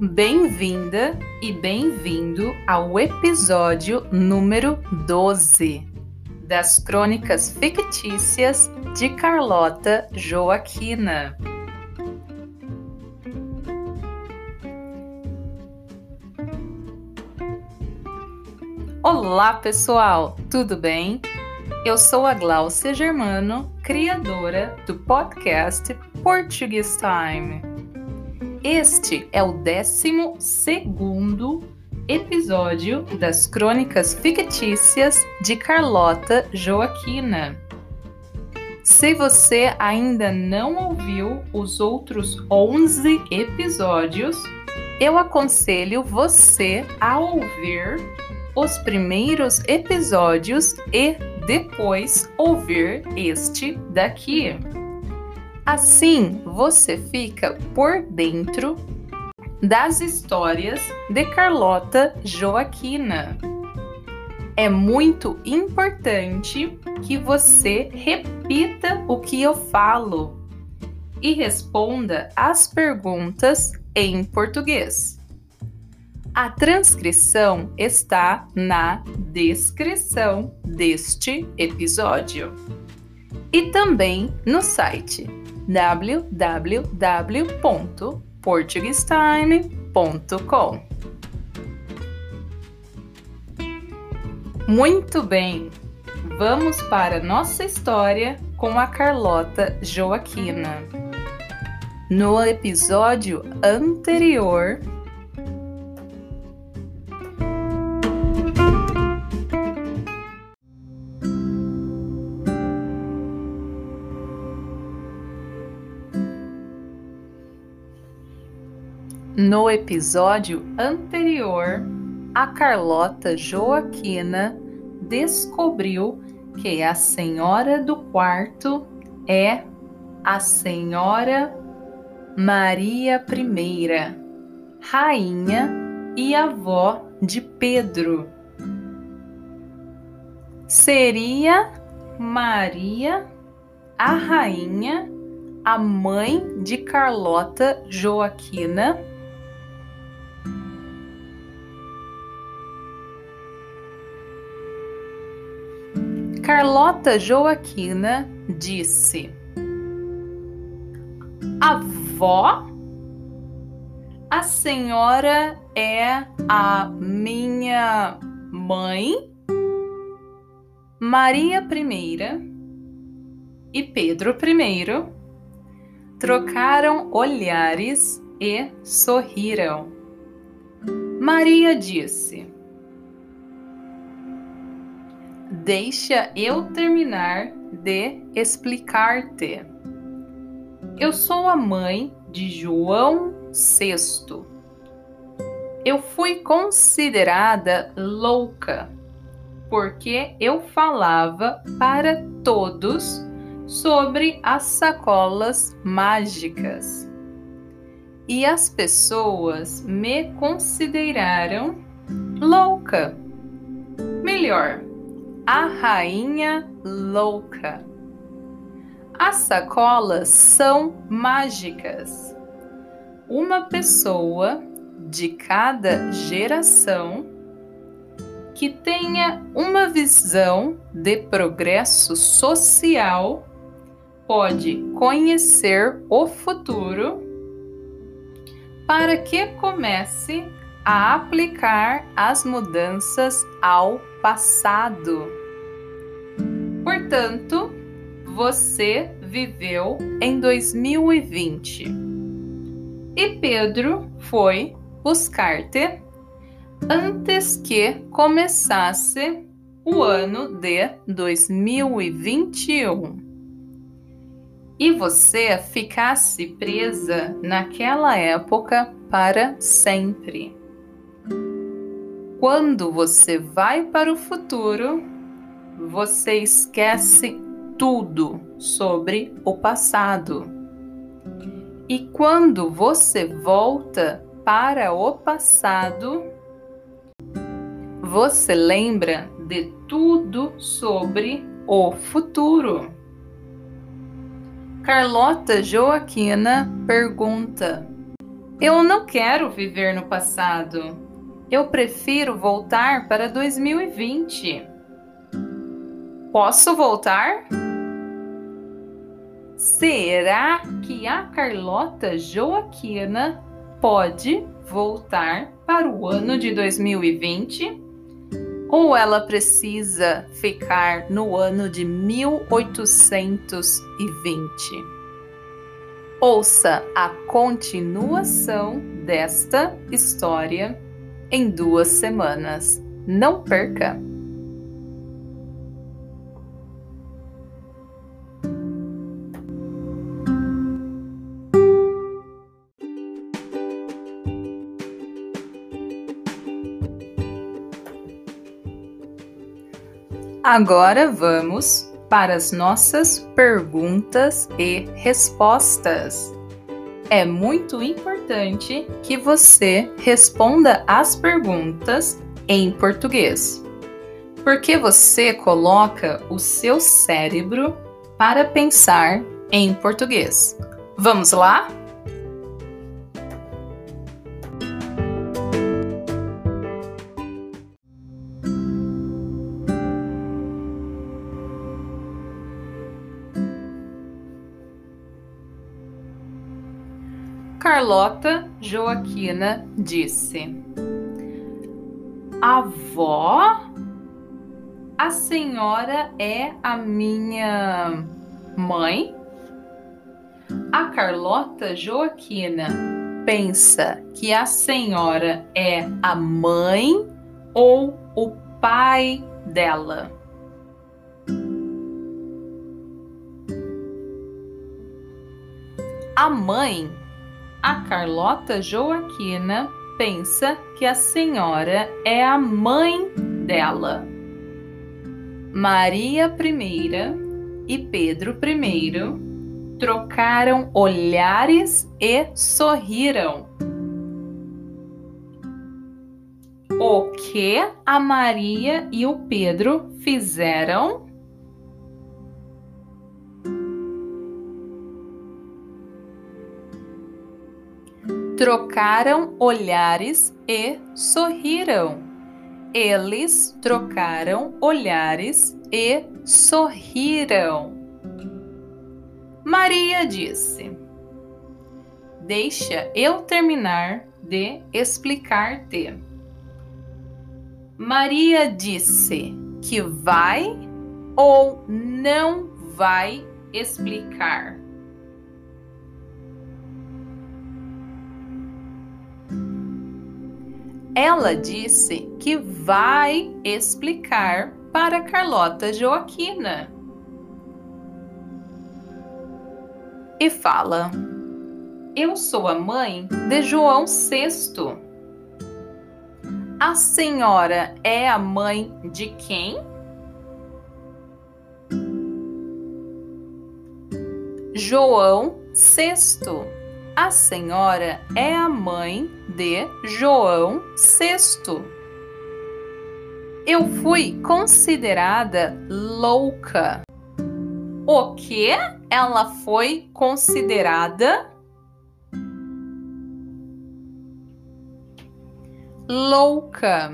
Bem-vinda e bem-vindo ao episódio número 12 das Crônicas Fictícias de Carlota Joaquina. Olá, pessoal, tudo bem? Eu sou a Glaucia Germano, criadora do podcast Portuguese Time. Este é o 12 segundo episódio das Crônicas Fictícias de Carlota Joaquina. Se você ainda não ouviu os outros 11 episódios, eu aconselho você a ouvir os primeiros episódios e depois ouvir este daqui. Assim você fica por dentro das histórias de Carlota Joaquina. É muito importante que você repita o que eu falo e responda as perguntas em português. A transcrição está na descrição deste episódio e também no site www.portuguestime.com. Muito bem, vamos para nossa história com a Carlota Joaquina. No episódio anterior, No episódio anterior, a Carlota Joaquina descobriu que a senhora do quarto é a senhora Maria I, rainha e avó de Pedro. Seria Maria a rainha, a mãe de Carlota Joaquina Carlota Joaquina disse: Avó, a senhora é a minha mãe, Maria I e Pedro I trocaram olhares e sorriram. Maria disse: Deixa eu terminar de explicar-te. Eu sou a mãe de João VI. Eu fui considerada louca porque eu falava para todos sobre as sacolas mágicas. E as pessoas me consideraram louca. Melhor, a Rainha Louca. As sacolas são mágicas. Uma pessoa de cada geração que tenha uma visão de progresso social pode conhecer o futuro para que comece a aplicar as mudanças ao passado. Portanto, você viveu em 2020 e Pedro foi buscar-te antes que começasse o ano de 2021 e você ficasse presa naquela época para sempre. Quando você vai para o futuro, você esquece tudo sobre o passado. E quando você volta para o passado, você lembra de tudo sobre o futuro. Carlota Joaquina pergunta: Eu não quero viver no passado. Eu prefiro voltar para 2020. Posso voltar? Será que a Carlota Joaquina pode voltar para o ano de 2020? Ou ela precisa ficar no ano de 1820? Ouça a continuação desta história em duas semanas. Não perca! Agora vamos para as nossas perguntas e respostas. É muito importante que você responda as perguntas em português, porque você coloca o seu cérebro para pensar em português. Vamos lá? Carlota Joaquina disse: Avó, a senhora é a minha mãe? A Carlota Joaquina pensa que a senhora é a mãe ou o pai dela? A mãe a Carlota Joaquina pensa que a senhora é a mãe dela. Maria I e Pedro I trocaram olhares e sorriram. O que a Maria e o Pedro fizeram? Trocaram olhares e sorriram. Eles trocaram olhares e sorriram. Maria disse: Deixa eu terminar de explicar-te. Maria disse que vai ou não vai explicar. Ela disse que vai explicar para Carlota Joaquina. E fala: Eu sou a mãe de João VI. A senhora é a mãe de quem? João VI. A senhora é a mãe de João VI. Eu fui considerada louca. O que ela foi considerada? Louca.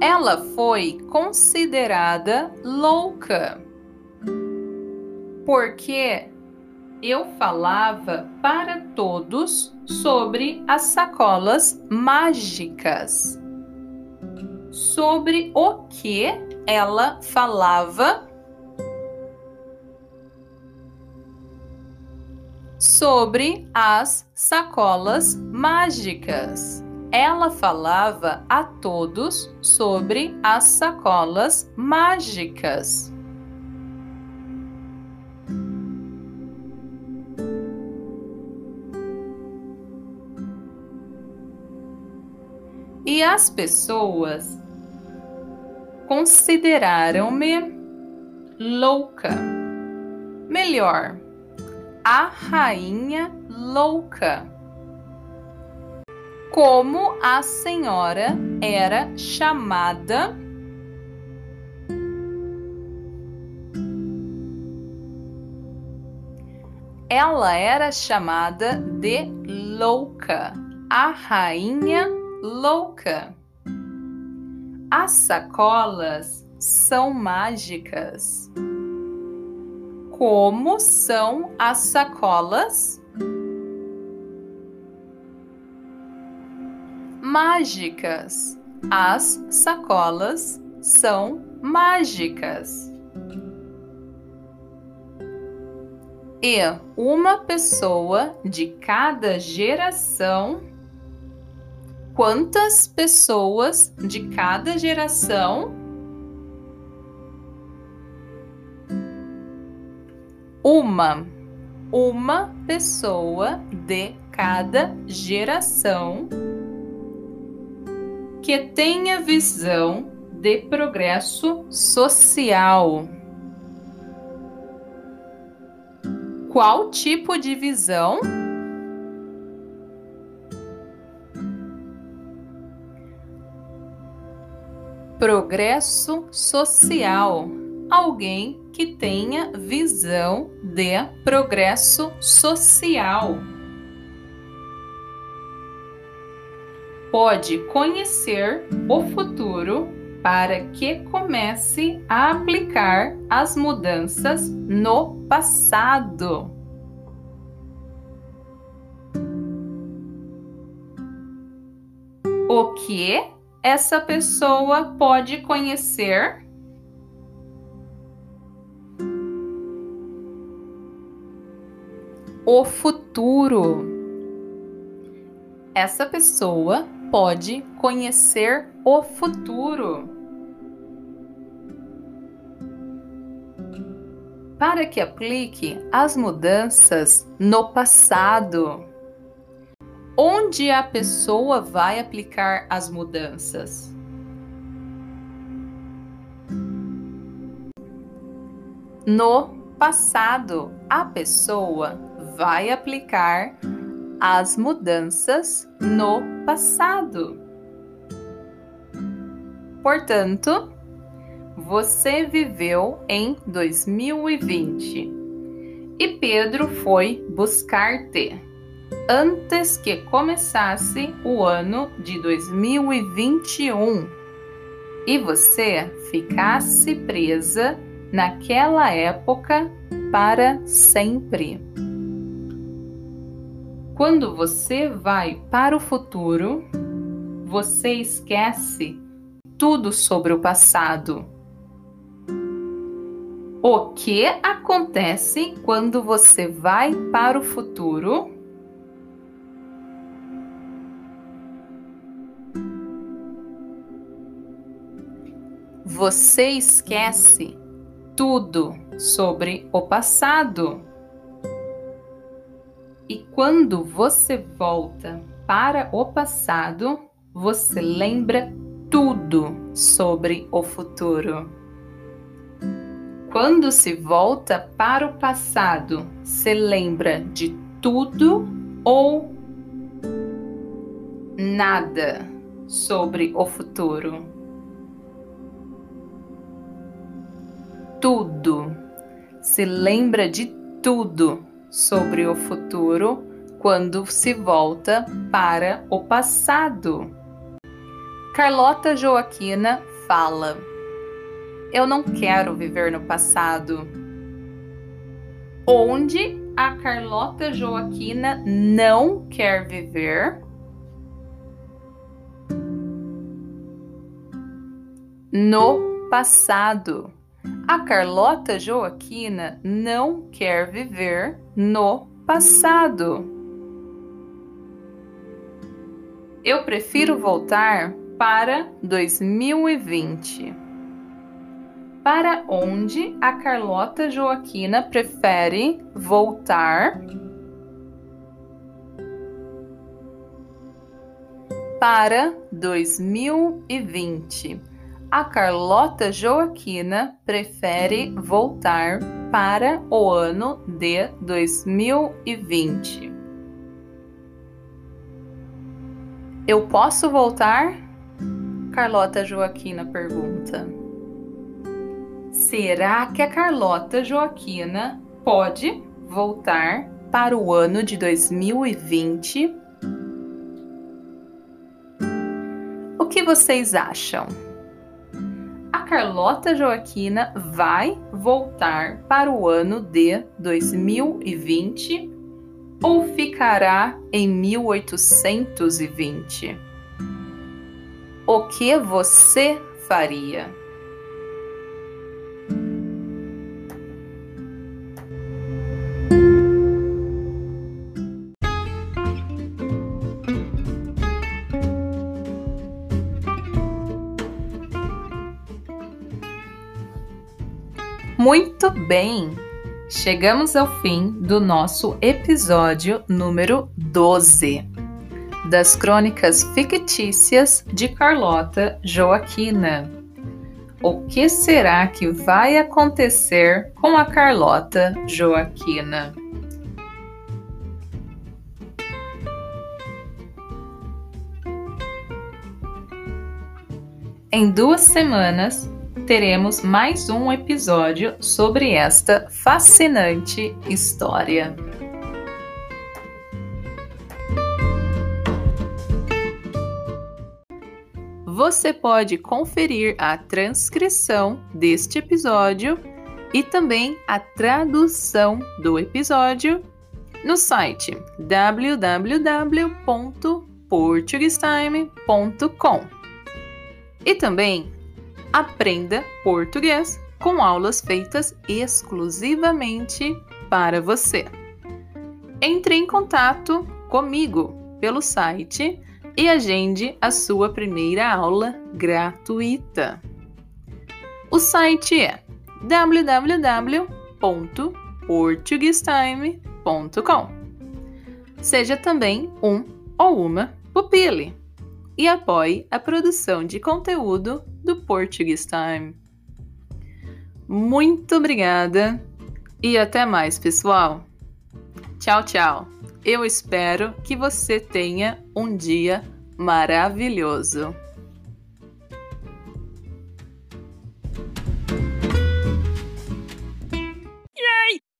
Ela foi considerada louca. Porque eu falava para todos sobre as sacolas mágicas. Sobre o que ela falava? Sobre as sacolas mágicas. Ela falava a todos sobre as sacolas mágicas. E as pessoas consideraram-me louca. Melhor, a rainha louca. Como a senhora era chamada ela era chamada de louca a rainha louca. As sacolas são mágicas. Como são as sacolas? Mágicas. As sacolas são mágicas. E uma pessoa de cada geração. Quantas pessoas de cada geração? Uma. Uma pessoa de cada geração que tenha visão de progresso social. Qual tipo de visão? Progresso social. Alguém que tenha visão de progresso social. Pode conhecer o futuro para que comece a aplicar as mudanças no passado. O que essa pessoa pode conhecer? O futuro. Essa pessoa pode conhecer o futuro. Para que aplique as mudanças no passado. Onde a pessoa vai aplicar as mudanças? No passado, a pessoa vai aplicar as mudanças no passado. Portanto, você viveu em 2020 e Pedro foi buscar-te antes que começasse o ano de 2021 e você ficasse presa naquela época para sempre. Quando você vai para o futuro, você esquece tudo sobre o passado. O que acontece quando você vai para o futuro? Você esquece tudo sobre o passado. E quando você volta para o passado, você lembra tudo sobre o futuro. Quando se volta para o passado, se lembra de tudo ou nada sobre o futuro. Tudo. Se lembra de tudo sobre o futuro quando se volta para o passado. Carlota Joaquina fala: Eu não quero viver no passado. Onde a Carlota Joaquina não quer viver? No passado. A Carlota Joaquina não quer viver no passado. Eu prefiro voltar para 2020. Para onde a Carlota Joaquina prefere voltar? Para 2020 a Carlota Joaquina prefere voltar para o ano de 2020. Eu posso voltar? Carlota Joaquina pergunta. Será que a Carlota Joaquina pode voltar para o ano de 2020? que vocês acham? Carlota Joaquina vai voltar para o ano de 2020 ou ficará em 1820? O que você faria? Muito bem! Chegamos ao fim do nosso episódio número 12 das Crônicas Fictícias de Carlota Joaquina. O que será que vai acontecer com a Carlota Joaquina? Em duas semanas, teremos mais um episódio sobre esta fascinante história. Você pode conferir a transcrição deste episódio e também a tradução do episódio no site www.portuguestime.com. E também Aprenda português com aulas feitas exclusivamente para você. Entre em contato comigo pelo site e agende a sua primeira aula gratuita. O site é www.portuguestime.com. Seja também um ou uma pupile e apoie a produção de conteúdo do Portuguese Time. Muito obrigada e até mais, pessoal. Tchau, tchau. Eu espero que você tenha um dia maravilhoso.